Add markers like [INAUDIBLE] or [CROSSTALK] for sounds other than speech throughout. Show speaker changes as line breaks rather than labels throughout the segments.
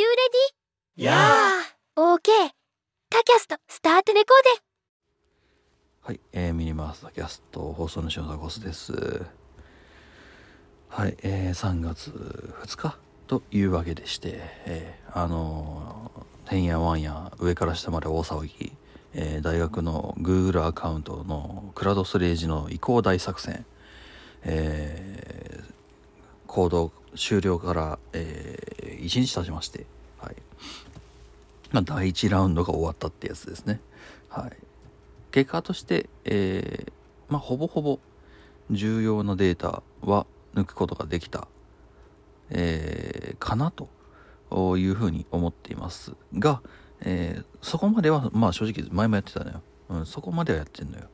you ready?
やあ
OK タキャストスタートレコーデ
はい、えー、ミニマースキャスト放送の塩田ゴスです。はい、えー、3月2日というわけでして、えー、あのー、てんやわんや上から下まで大騒ぎ、えー、大学の Google アカウントのクラウドストレージの移行大作戦、えー、行動終了から、えー、1日経ちまして、はい。まあ、第1ラウンドが終わったってやつですね。はい。結果として、えーまあ、ほぼほぼ重要なデータは抜くことができた、えーかなというふうに思っていますが、えそこまではまあ正直前もやってたのよ、うん、そこまではやってんのよ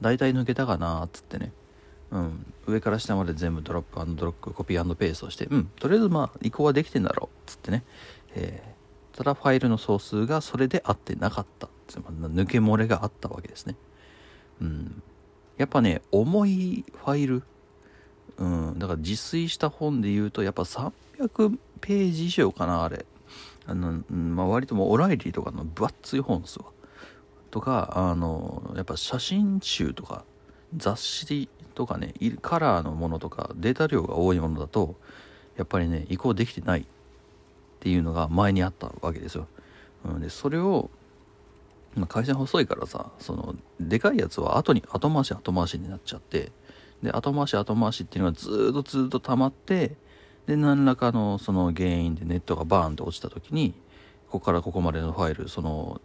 大体抜けたかなーっつってね、うん、上から下まで全部ドロップドロップコピーペーストしてうん。とりあえずまあ移行はできてんだろう。っつってね、えー。ただファイルの総数がそれで合ってなかったつまり抜け漏れがあったわけですね。うん。やっぱね重いファイル。うん。だから自炊した本で言うとやっぱ300ページ以上かなあれ。あの、うん。まあ、割ともオライリーとかの分厚い本ですわ。とかあのやっぱ写真集とか雑誌とかねカラーのものとかデータ量が多いものだとやっぱりね移行できてないっていうのが前にあったわけですよ。うん、でそれを、まあ、会社細いからさそのでかいやつは後に後回し後回しになっちゃってで後回し後回しっていうのがずっとずっと溜まってで何らかのその原因でネットがバーンと落ちた時にここからここまでのファイルその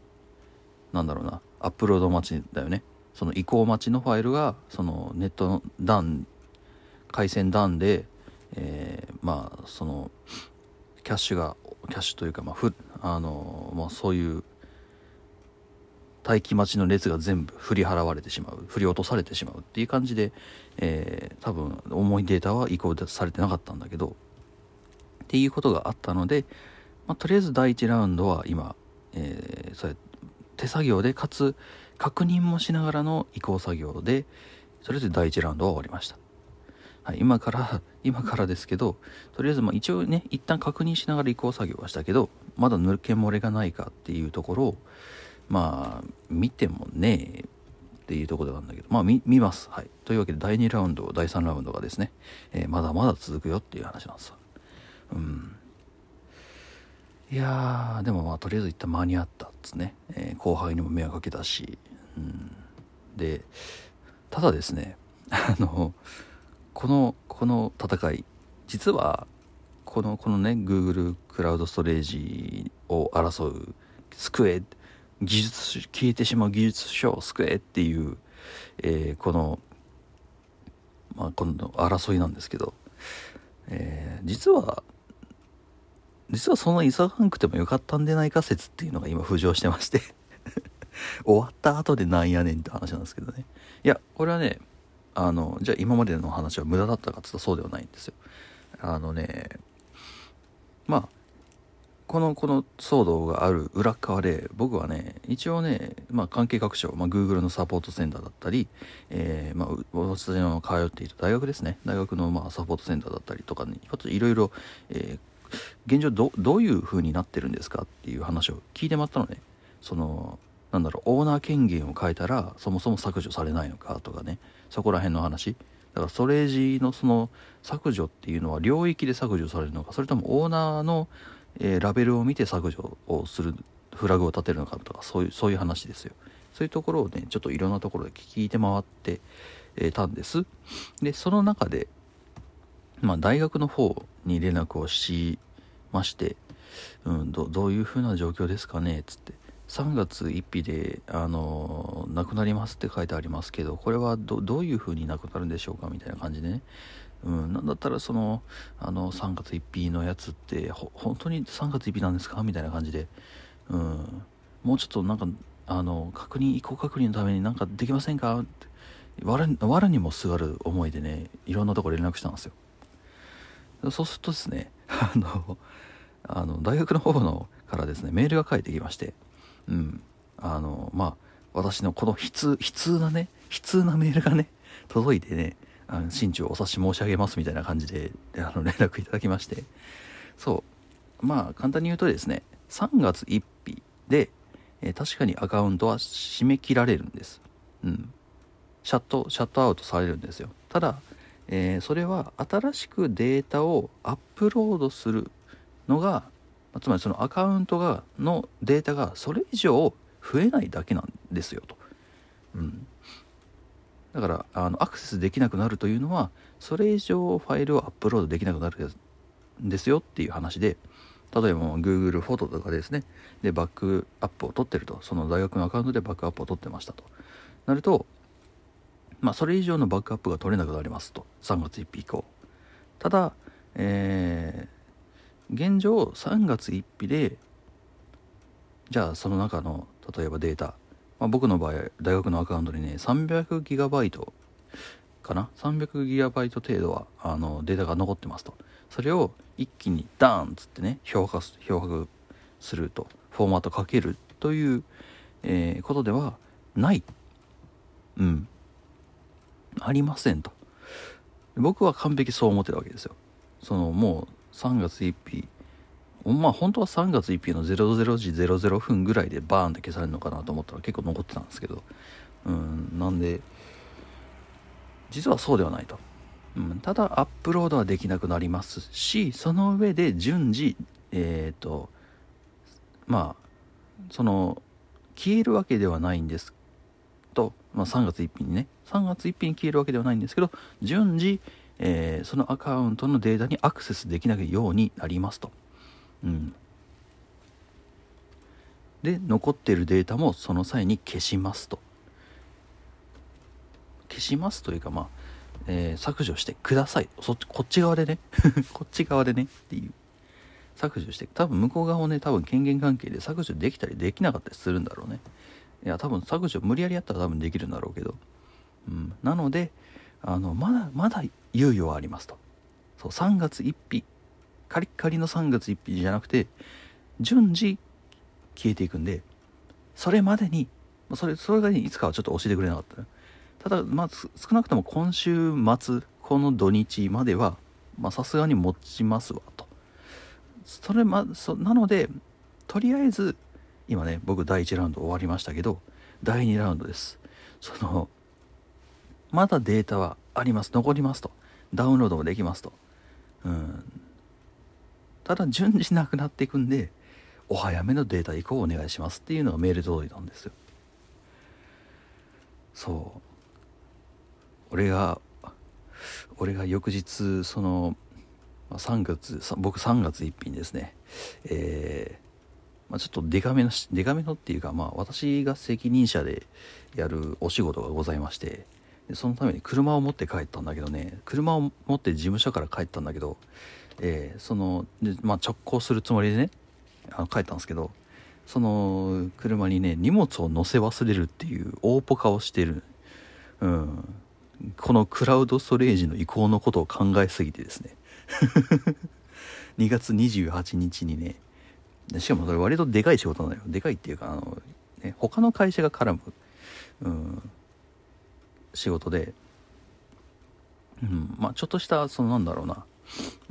なんだろうなアップロード待ちだよねその移行待ちのファイルがそのネットの段回線段で、えーまあそのキャッシュがキャッシュというかまあふあのまあそういう待機待ちの列が全部振り払われてしまう振り落とされてしまうっていう感じで、えー多分重いデータは移行されてなかったんだけどっていうことがあったので、まあ、とりあえず第1ラウンドは今、えーそれ手作業でかつ確認もしながらの移行作業でとりあえず第1ラウンドは終わりました、はい、今から今からですけどとりあえずまあ一応ね一旦確認しながら移行作業はしたけどまだ抜け漏れがないかっていうところをまあ見てもねえっていうところなんだけどまあ見ます。はい。というわけで第2ラウンド第3ラウンドがですね、えーまだまだ続くよっていう話なんです。うん。いやでもまあとりあえず一旦間に合ったっつね、えー後輩にも迷惑かけたし、うん、でただですねあのこのこの戦い実はこのこのね Google クラウドストレージを争う救え技術消えてしまう技術書を救えっていう、えーこのまあこの争いなんですけど、えー実は実はそんな急がなくてもよかったんでないか説っていうのが今浮上してまして。[LAUGHS] 終わった後でなんやねんって話なんですけどね。いやこれはねあのじゃあ今までの話は無駄だったかっつうとそうではないんですよ。あのねまあこのこの騒動がある裏側で僕はね一応ね、まあ、関係各所、まあ、Google のサポートセンターだったり、えーまあ、私の通っていた大学ですね。大学のまあサポートセンターだったりとかにいろいろ、えー現状どどういう風になってるんですかっていう話を聞いてもらったのね。そのなんだろうオーナー権限を変えたらそもそも削除されないのかとかね。そこら辺の話。だからストレージのその削除っていうのは領域で削除されるのか。それともオーナーの、えーラベルを見て削除をするフラグを立てるのかとかそういうそういう話ですよ。そういうところをねちょっといろんなところで聞いて回って、えーたんです。でその中でまあ大学の方に連絡をしまして、うん、どどういう風な状況ですかねつって。3月1日で、あの亡くなりますって書いてありますけどこれはどどういう風に亡くなるんでしょうかみたいな感じでね、うん、なんだったらそのあの3月1日のやつって本当に3月1日なんですか？みたいな感じで、うん、もうちょっとなんかあの確認移行確認のためになんかできませんか？って我我にもすがる思いでねいろんなとこ連絡したんですよ。そうするとですね [LAUGHS] あのあの大学の方のからですねメールが返ってきましてうんあのまあ私のこの悲痛悲痛なね悲痛なメールがね届いてねあの心中お察し申し上げますみたいな感じであの連絡いただきましてそうまあ簡単に言うとですね3月1日で、えー確かにアカウントは締め切られるんです。うん。シャットシャットアウトされるんですよ。ただ、えーそれは新しくデータをアップロードするのがつまりそのアカウントがのデータがそれ以上増えないだけなんですよと、うん、だからあのアクセスできなくなるというのはそれ以上ファイルをアップロードできなくなるんですよっていう話で例えば Google フォトとかですね。でバックアップを取ってると。その大学のアカウントでバックアップを取ってましたと。なるとまあそれ以上のバックアップが取れなくなりますと。3月1日以降。ただえー現状3月1日でじゃあその中の例えばデータ、まあ、僕の場合大学のアカウントにね 300GB かな？300GB 程度はあのデータが残ってますと。それを一気にダーンっつってね漂白す漂白すると。フォーマットかけるという、えーことではない。うん。ありませんと。僕は完璧そう思ってるわけですよ。そのもう3月1日まあ本当は3月1日の00時00分ぐらいでバーンって消されるのかなと思ったら結構残ってたんですけど。うんなんで実はそうではないと、うん、ただアップロードはできなくなりますしその上で順次えっ、とまあその消えるわけではないんです、まあ、3月1日にね3月1日に消えるわけではないんですけど順次、えーそのアカウントのデータにアクセスできないようになりますと。うん、で残っているデータもその際に消しますと。消しますというかまあ、えー削除してください。そっちこっち側でね。[LAUGHS] こっち側でねっていう。削除して多分向こう側もね多分権限関係で削除できたりできなかったりするんだろうね。いや多分削除無理やりやったら多分できるんだろうけど、うん、なのであのまだまだ猶予はありますと。そう3月1日。カリッカリの3月1日じゃなくて順次消えていくんでそれまでにそれそれが、ね、いつかはちょっと教えてくれなかったただまあ少なくとも今週末この土日まではまあさすがに持ちますわと。それまそなのでとりあえず今ね僕第1ラウンド終わりましたけど第2ラウンドです。そのまだデータはあります。残りますと。ダウンロードもできますと。うん。ただ順次なくなっていくんでお早めのデータ移行をお願いしますっていうのがメール届いたんですよ。そう。俺が俺が翌日その3月僕3月1日ですね。えーまあ、ちょっとデカめのデカめのっていうかまあ私が責任者でやるお仕事がございましてでそのために車を持って帰ったんだけどね車を持って事務所から帰ったんだけど、えーそので、まあ、直行するつもりでねあの帰ったんですけどその車にね荷物を乗せ忘れるっていう大ポカをしてる、うん、このクラウドストレージの移行のことを考えすぎてですね。[LAUGHS] 2月28日にねしかもそれ割とでかい仕事なのよ。でかいっていうかあの、ね、他の会社が絡む、うん、仕事で、うん、まあちょっとしたそのなんだろうな。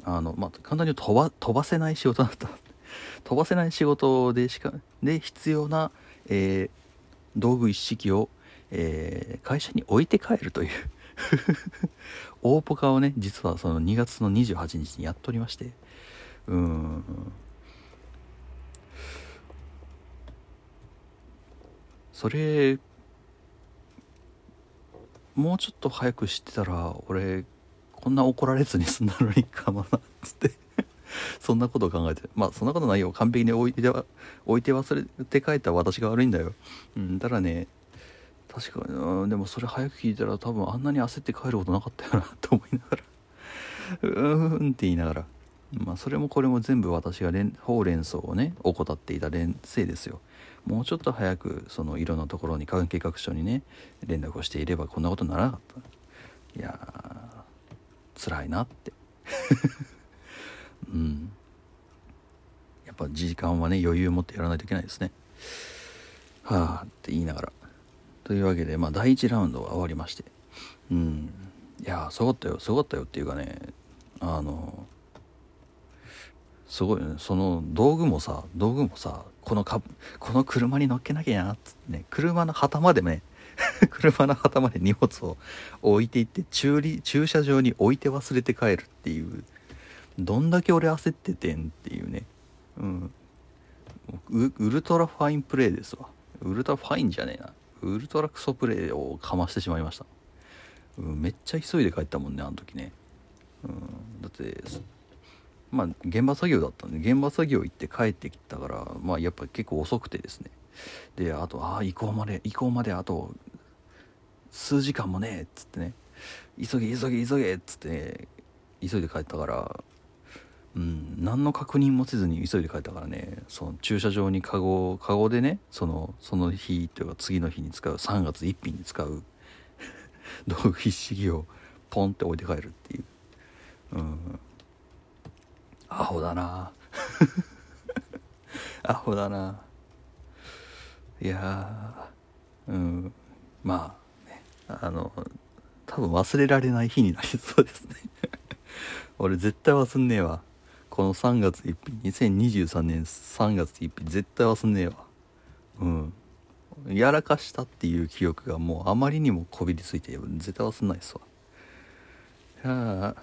あの、まあ、簡単に言うと飛ば飛ばせない仕事だった。[LAUGHS] 飛ばせない仕事でしかで必要な、えー道具一式を、えー会社に置いて帰るという。[LAUGHS] 大ポカをね実はその2月の28日にやっておりまして。うん。それもうちょっと早く知ってたら俺こんな怒られずに済んだのにかもなっつって。[LAUGHS] そんなことを考えてまあそんなことないよ。完璧に置いて置いて忘れて帰った私が悪いんだよ。うんただね確かにでもそれ早く聞いたら多分あんなに焦って帰ることなかったよなと思いながら。うーんって言いながら。まあそれもこれも全部私がほうれん草をね怠っていた連せいですよ。もうちょっと早くそのいろんなところに関係各所にね連絡をしていればこんなことにならなかった。いやー辛いなって。[LAUGHS] うん。やっぱ時間はね余裕を持ってやらないといけないですね。はあって言いながら。というわけでまあ第1ラウンドは終わりまして。うん。いやーすごかったよ。すごかったよっていうかねあのすごいよね。その道具もさ道具もさこのかこの車に乗っけなきゃなっつってね車の旗までね [LAUGHS] 車の旗まで荷物を置いていって駐輪駐車場に置いて忘れて帰るっていうどんだけ俺焦っててんっていうね。うん。ウウルトラファインプレーですわ。ウルトラファインじゃねえな。ウルトラクソプレーをかましてしまいました、うん、めっちゃ急いで帰ったもんねあの時ね、うん、だってまあ現場作業だったんで現場作業行って帰ってきたからまあやっぱ結構遅くてですね。であとああ移行まで移行まであと数時間もねっつってね。急げ急げ急げっつって、急いで帰ったからうん何の確認もせずに急いで帰ったからね。その駐車場にカゴカゴでねそのその日というか次の日に使う3月1日に使う [LAUGHS] 道具一式をポンって置いて帰るっていう。うん。アホだな。[LAUGHS] アホだな。いやうんまあねあの多分忘れられない日になりそうですね。[LAUGHS] 俺絶対忘んねえわ。この3月1日2023年3月1日絶対忘んねえわ。うん。やらかしたっていう記憶がもうあまりにもこびりついて絶対忘んないっすわ。いや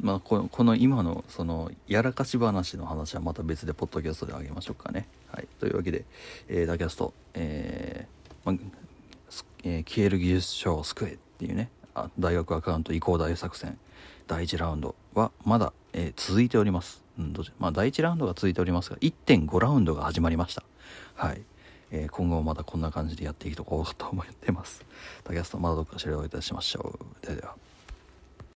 まあこのこの今のそのやらかし話の話はまた別でポッドキャストであげましょうかね。はい。というわけで、えー、ダキャストえーまえー消える技術書を救えっていうね。あ大学アカウント移行大作戦。第1ラウンドはまだ、えー続いております、うんどうまあ、第1ラウンドが続いておりますが1.5ラウンドが始まりました。はい、えー今後もまたこんな感じでやっていこうと思ってます。ダキャストまだどっか知りおいたしましょう。ではでは。